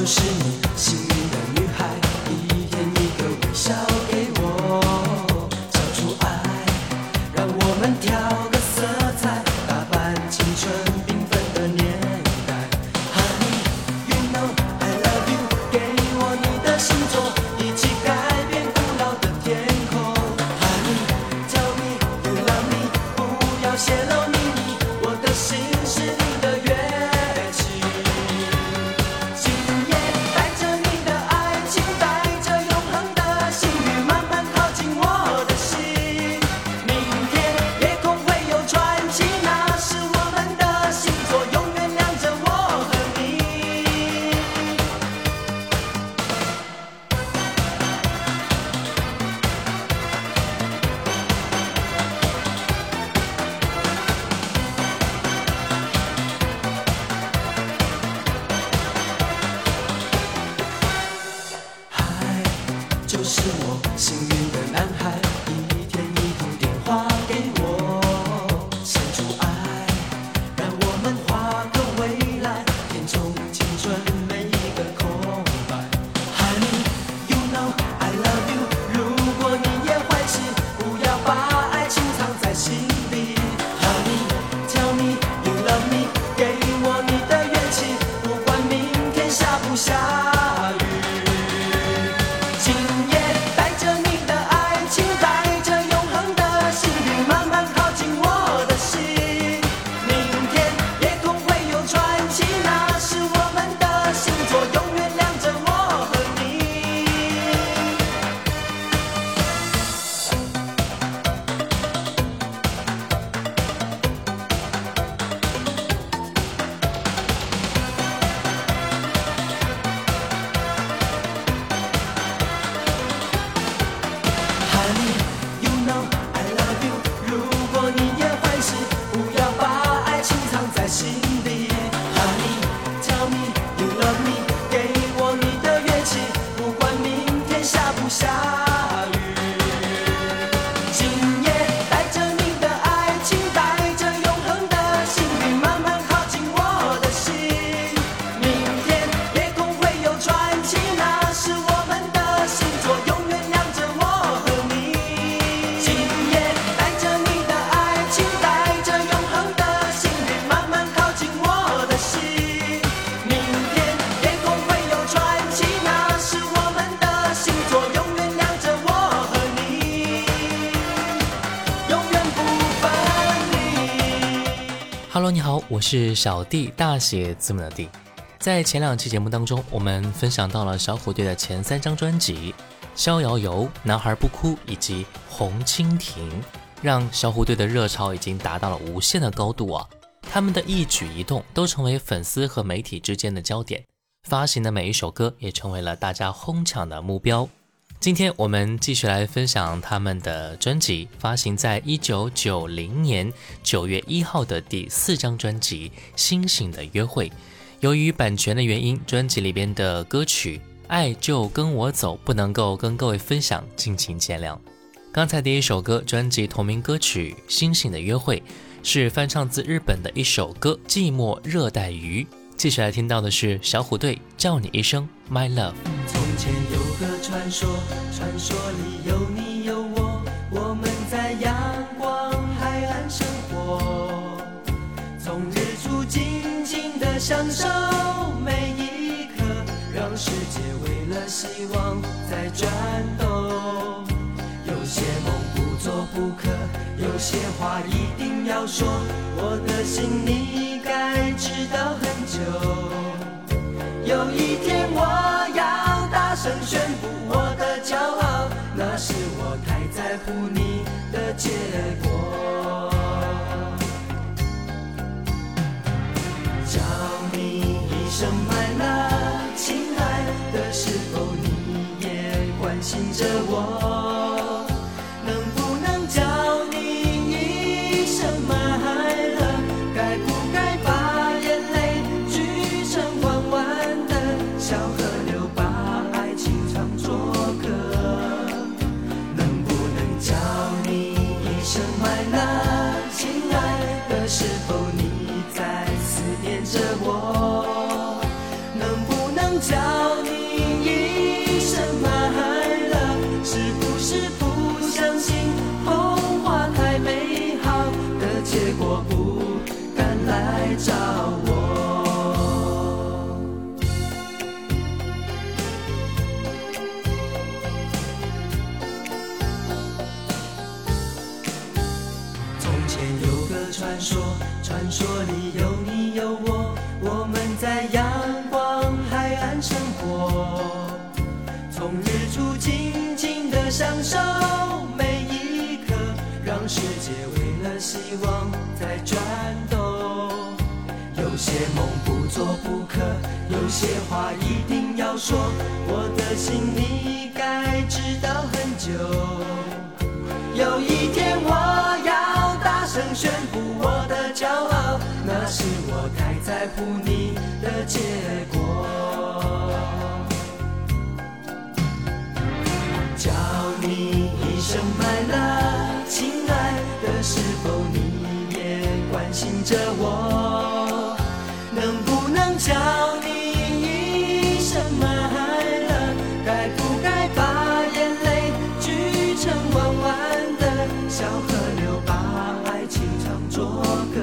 就是你，是小弟，大写字母的弟。在前两期节目当中，我们分享到了小虎队的前三张专辑《逍遥游》《男孩不哭》以及《红蜻蜓》，让小虎队的热潮已经达到了无限的高度啊！他们的一举一动都成为粉丝和媒体之间的焦点，发行的每一首歌也成为了大家哄抢的目标。今天我们继续来分享他们的专辑，发行在一九九零年九月一号的第四张专辑《星星的约会》。由于版权的原因，专辑里边的歌曲《爱就跟我走》不能够跟各位分享，敬请见谅。刚才第一首歌，专辑同名歌曲《星星的约会》，是翻唱自日本的一首歌《寂寞热带鱼》。继续来听到的是小虎队叫你一声 My Love。从前有个传说，传说里有你有我，我们在阳光海岸生活，从日出静静的享受每一刻，让世界为了希望在转动。有些梦不做不可，有些话一定要说，我的心你该知道很久。有一天我要大声宣布我的骄傲，那是我太在乎你的结果。叫你一声 my love，亲爱的，是否你也关心着我？是否希望在转动。有些梦不做不可，有些话一定要说，我的心你该知道很久。有一天我要大声宣布我的骄傲，那是我太在乎你的结果。叫你一声 my love，亲着我？能不能叫你一声 my love？该不该把眼泪聚成弯弯的小河流，把爱情唱作歌？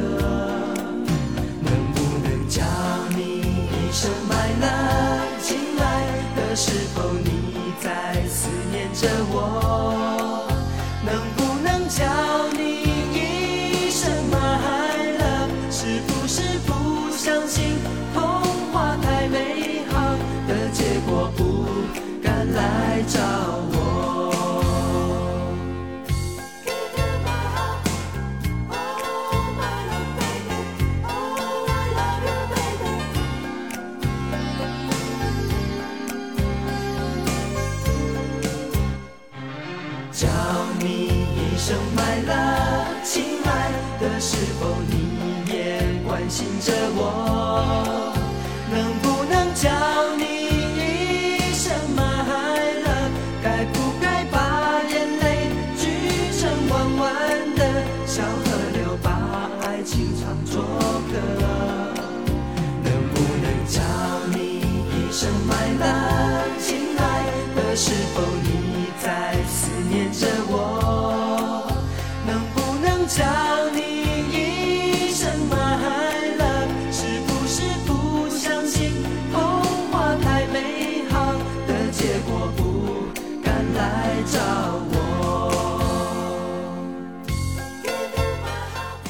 能不能叫你一声 my love？亲爱的，是否你在思念着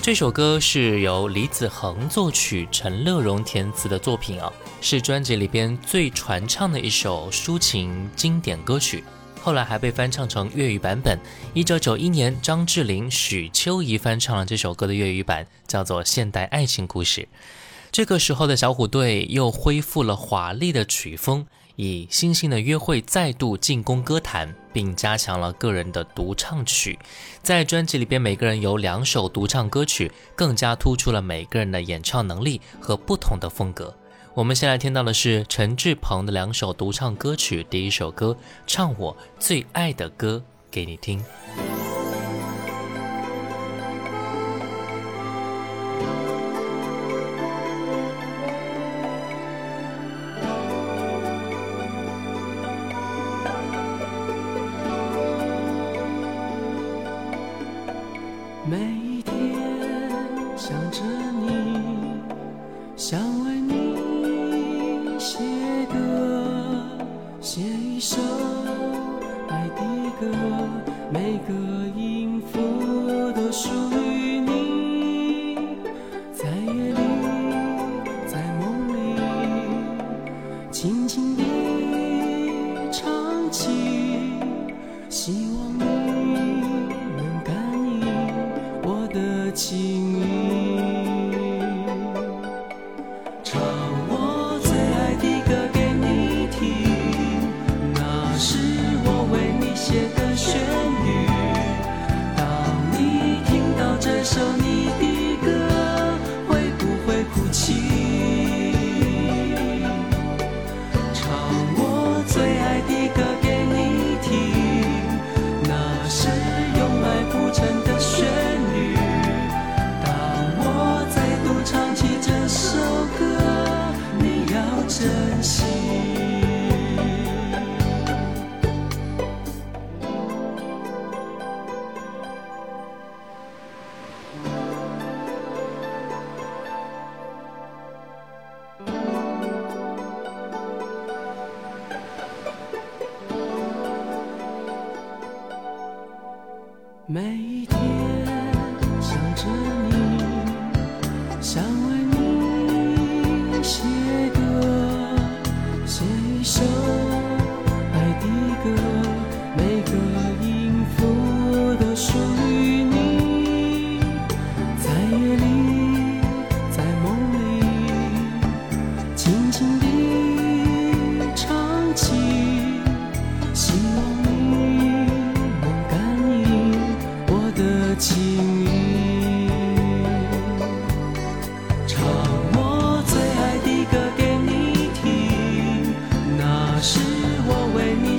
这首歌是由李子恒作曲、陈乐融填词的作品啊，是专辑里边最传唱的一首抒情经典歌曲。后来还被翻唱成粤语版本。一九九一年，张智霖、许秋怡翻唱了这首歌的粤语版，叫做《现代爱情故事》。这个时候的小虎队又恢复了华丽的曲风，以《星星的约会》再度进攻歌坛，并加强了个人的独唱曲。在专辑里边，每个人有两首独唱歌曲，更加突出了每个人的演唱能力和不同的风格。我们先来听到的是陈志朋的两首独唱歌曲，第一首歌《唱我最爱的歌》给你听。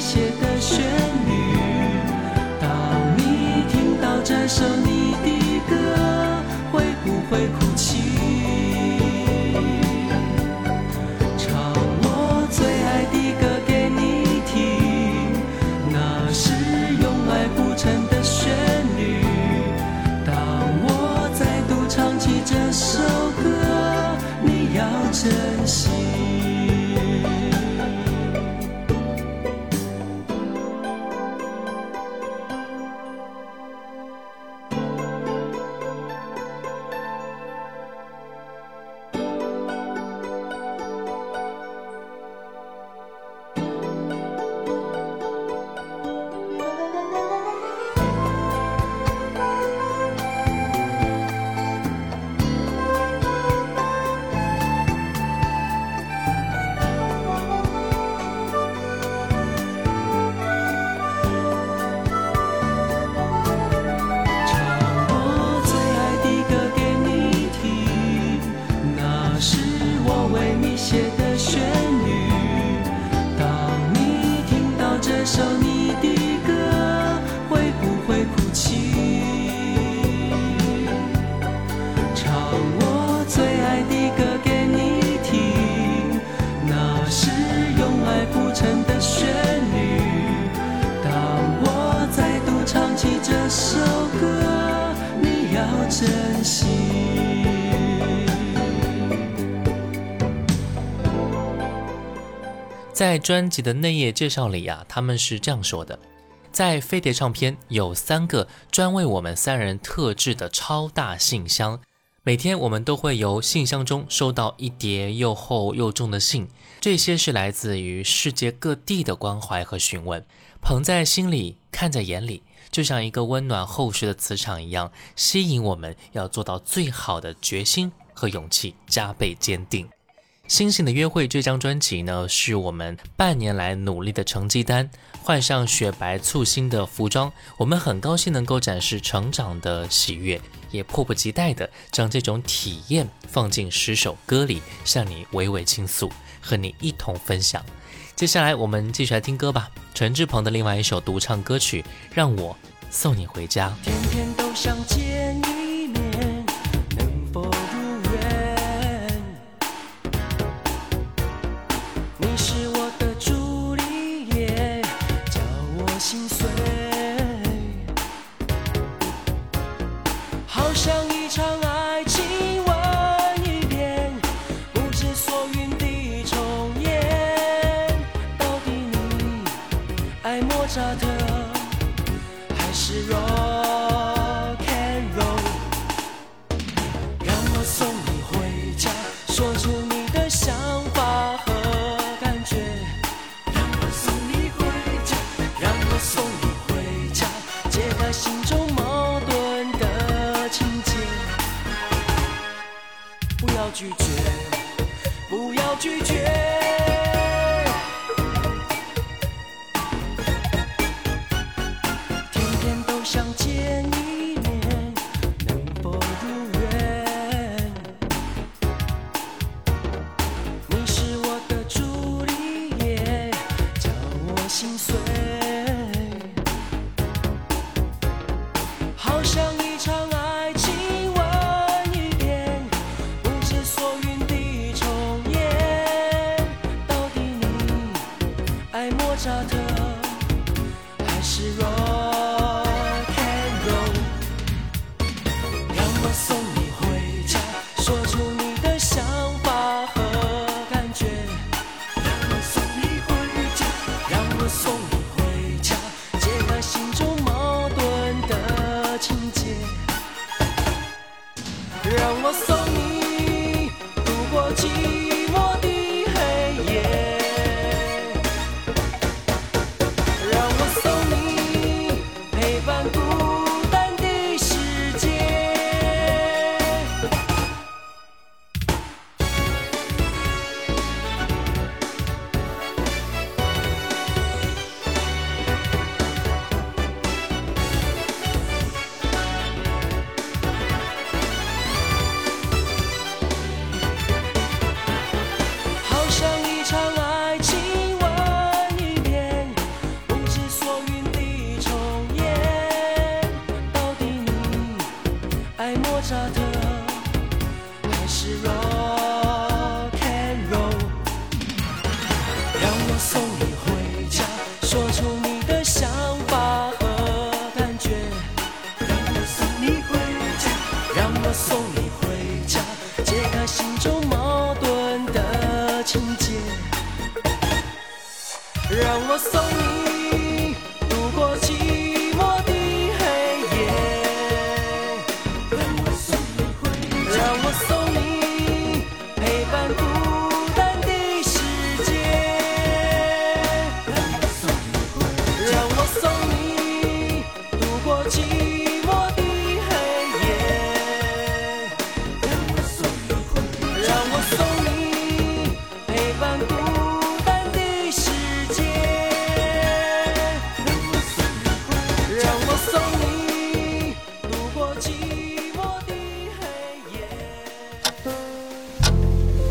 写的诗珍惜。在专辑的内页介绍里啊，他们是这样说的：在飞碟唱片有三个专为我们三人特制的超大信箱，每天我们都会由信箱中收到一叠又厚又重的信，这些是来自于世界各地的关怀和询问，捧在心里，看在眼里，就像一个温暖厚实的磁场一样，吸引我们要做到最好的决心和勇气加倍坚定。《星星的约会》这张专辑呢，是我们半年来努力的成绩单。换上雪白簇新的服装，我们很高兴能够展示成长的喜悦，也迫不及待的将这种体验放进十首歌里，向你娓娓倾诉，和你一同分享。接下来我们继续来听歌吧，陈志鹏的另外一首独唱歌曲《让我送你回家》。天天都想见你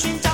chinchas.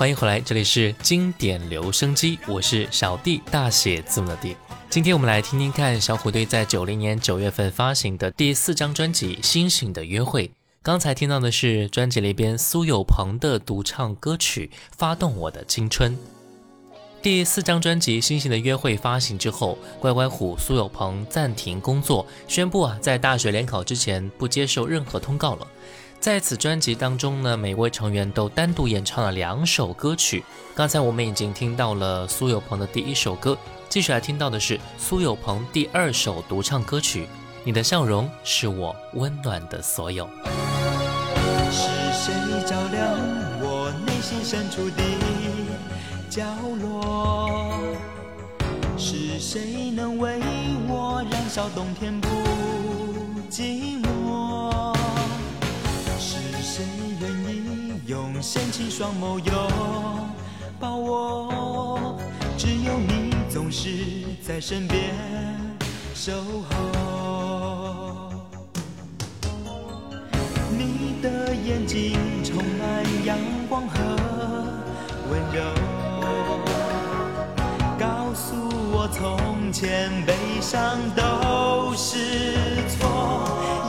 欢迎回来，这里是经典留声机，我是小弟，大写字母的弟。今天我们来听听看小虎队在九零年九月份发行的第四张专辑《星星的约会》。刚才听到的是专辑里边苏有朋的独唱歌曲《发动我的青春》。第四张专辑《星星的约会》发行之后，乖乖虎苏有朋暂停工作，宣布啊，在大学联考之前不接受任何通告了。在此专辑当中呢，每位成员都单独演唱了两首歌曲。刚才我们已经听到了苏有朋的第一首歌，继续来听到的是苏有朋第二首独唱歌曲《你的笑容是我温暖的所有》。是谁照亮我内心深处的角落？是谁能为我燃烧冬天不寂寞？深情双眸拥抱我？只有你总是在身边守候。你的眼睛充满阳光和温柔，告诉我从前悲伤都是错。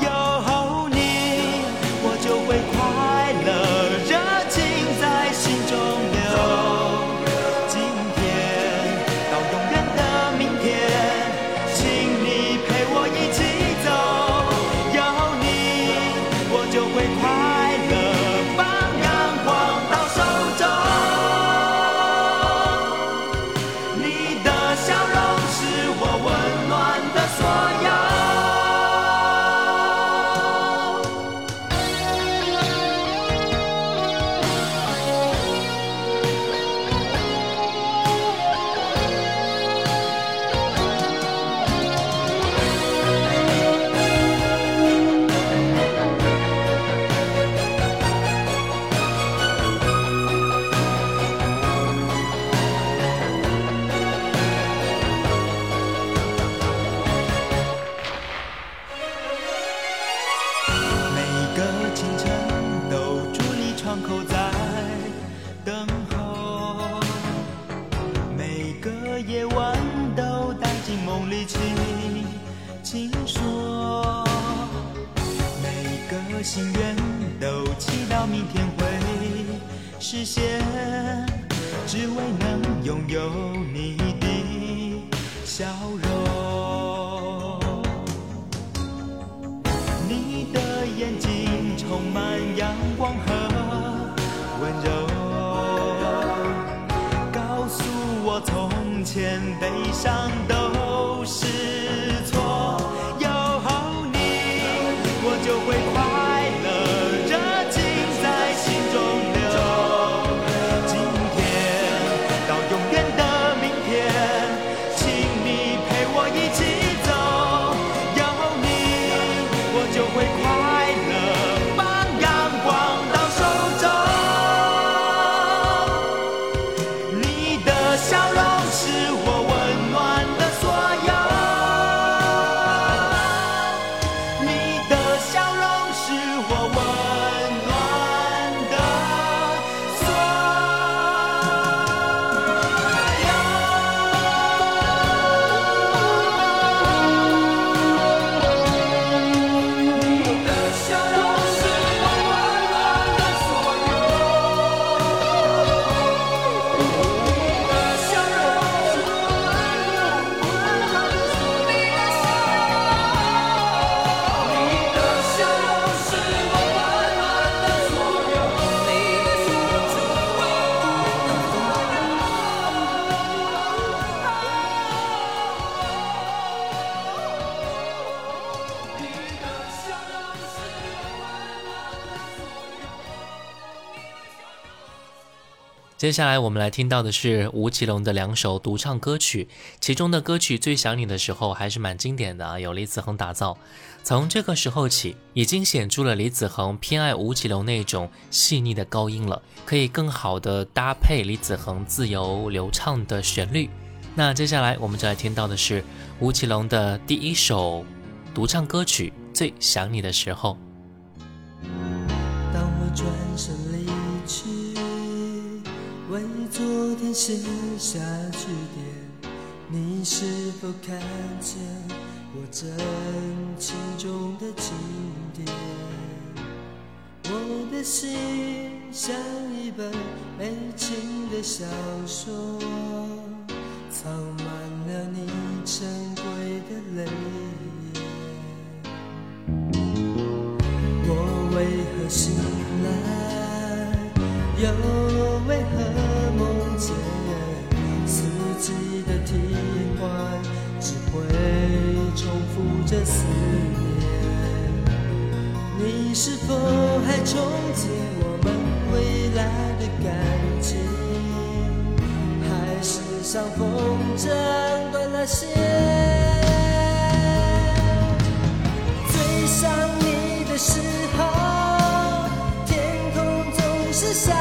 实现只为能拥有你的笑容。你的眼睛充满阳接下来我们来听到的是吴奇隆的两首独唱歌曲，其中的歌曲《最想你的时候》还是蛮经典的啊，由李子恒打造。从这个时候起，已经显出了李子恒偏爱吴奇隆那种细腻的高音了，可以更好的搭配李子恒自由流畅的旋律。那接下来我们就来听到的是吴奇隆的第一首独唱歌曲《最想你的时候》。当我转身离去。为昨天写下句点，你是否看见我真情中的经典？我的心像一本悲情的小说，藏满了你珍贵的泪眼。我为何醒来，又的思念。你是否还憧憬我们未来的感情？还是像风筝断了线？最想你的时候，天空总是下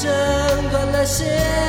挣断了线。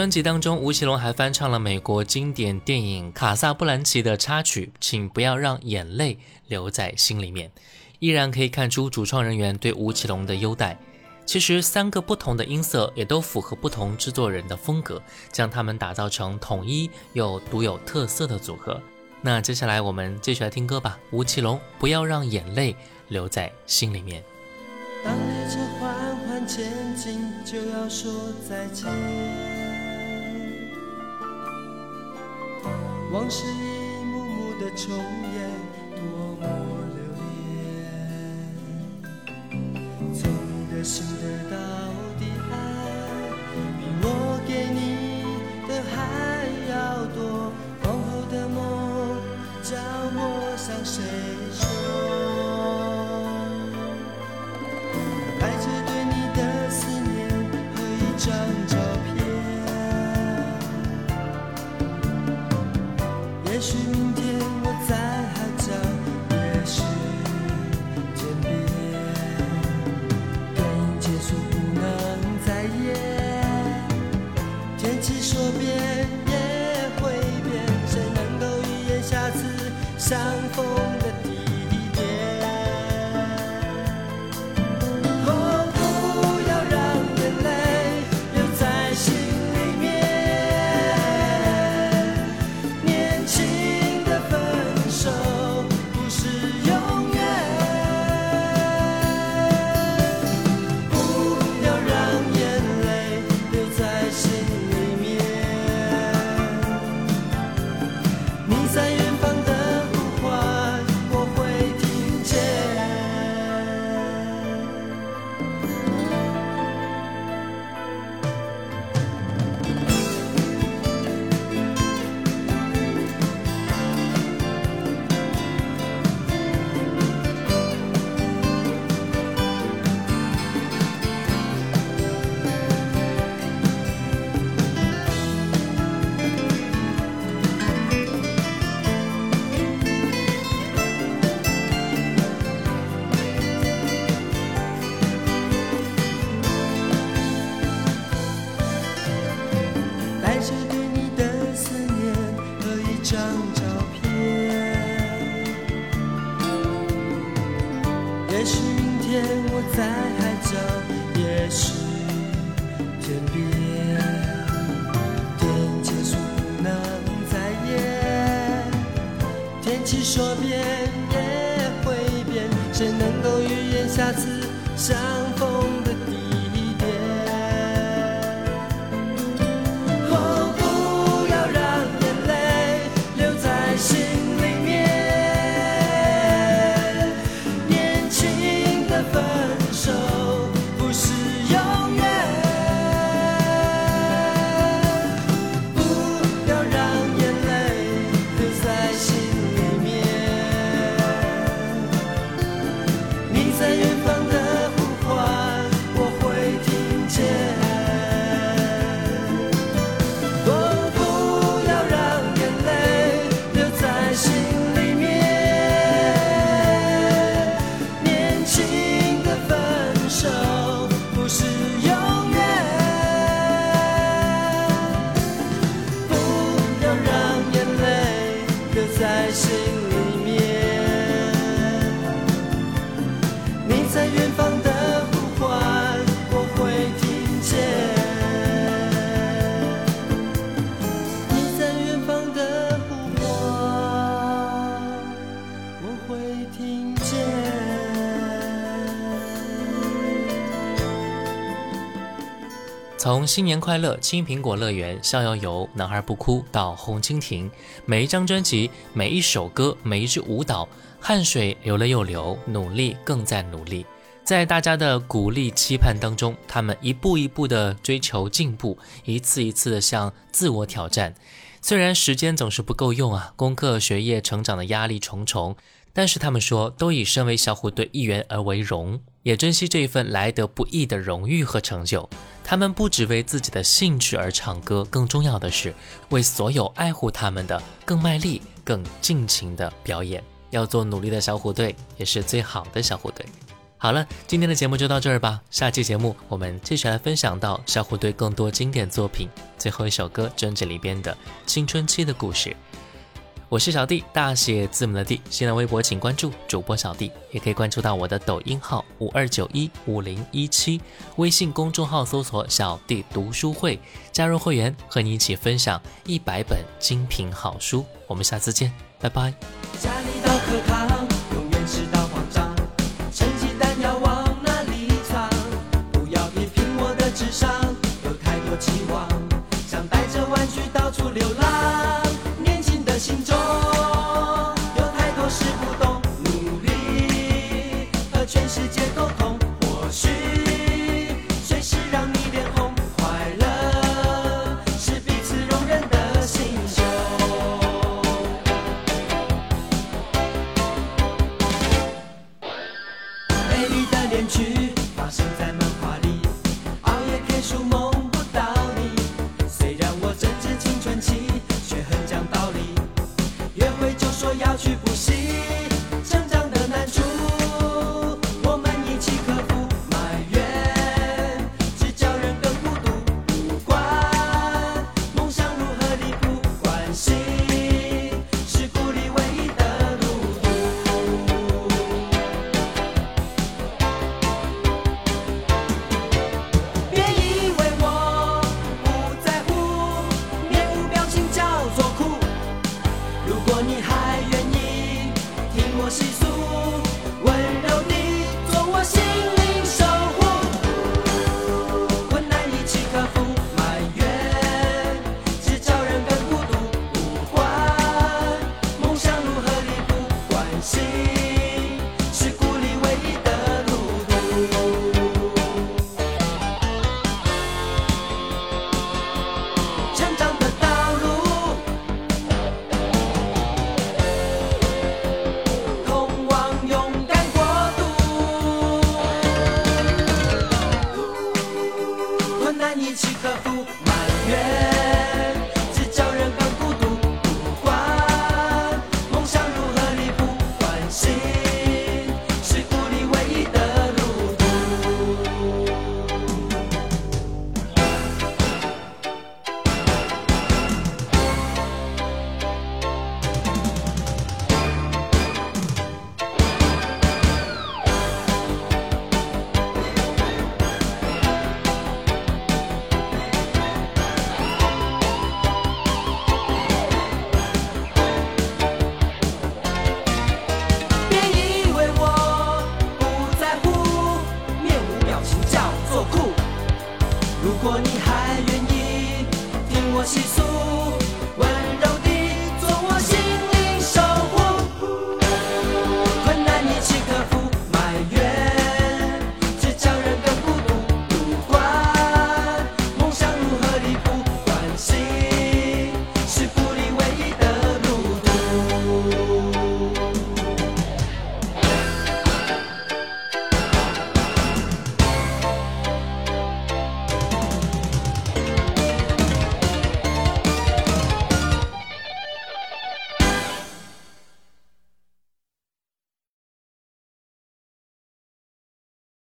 专辑当中，吴奇隆还翻唱了美国经典电影《卡萨布兰奇》的插曲，请不要让眼泪留在心里面。依然可以看出主创人员对吴奇隆的优待。其实三个不同的音色也都符合不同制作人的风格，将它们打造成统一又独有特色的组合。那接下来我们继续来听歌吧，吴奇隆《不要让眼泪留在心里面》。当列车缓缓前进，就要说再见。往事一幕幕的重演，多么留恋。从你的心得到的爱，比我给你的还要多。往后的梦，叫我向谁下次相逢。一张照片。也许明天我在海角，也许天边，天结束不能再演。天气说变也会变，谁能够预言下次相在从新年快乐、青苹果乐园、逍遥游、男孩不哭到红蜻蜓，每一张专辑、每一首歌、每一支舞蹈，汗水流了又流，努力更在努力。在大家的鼓励期盼当中，他们一步一步的追求进步，一次一次的向自我挑战。虽然时间总是不够用啊，功课、学业、成长的压力重重，但是他们说都以身为小虎队一员而为荣，也珍惜这一份来得不易的荣誉和成就。他们不只为自己的兴趣而唱歌，更重要的是为所有爱护他们的更卖力、更尽情的表演。要做努力的小虎队，也是最好的小虎队。好了，今天的节目就到这儿吧。下期节目我们继续来分享到小虎队更多经典作品，最后一首歌专辑里边的青春期的故事。我是小弟，大写字母的弟。新浪微博请关注主播小弟，也可以关注到我的抖音号五二九一五零一七，微信公众号搜索“小弟读书会”，加入会员，和你一起分享一百本精品好书。我们下次见，拜拜。家里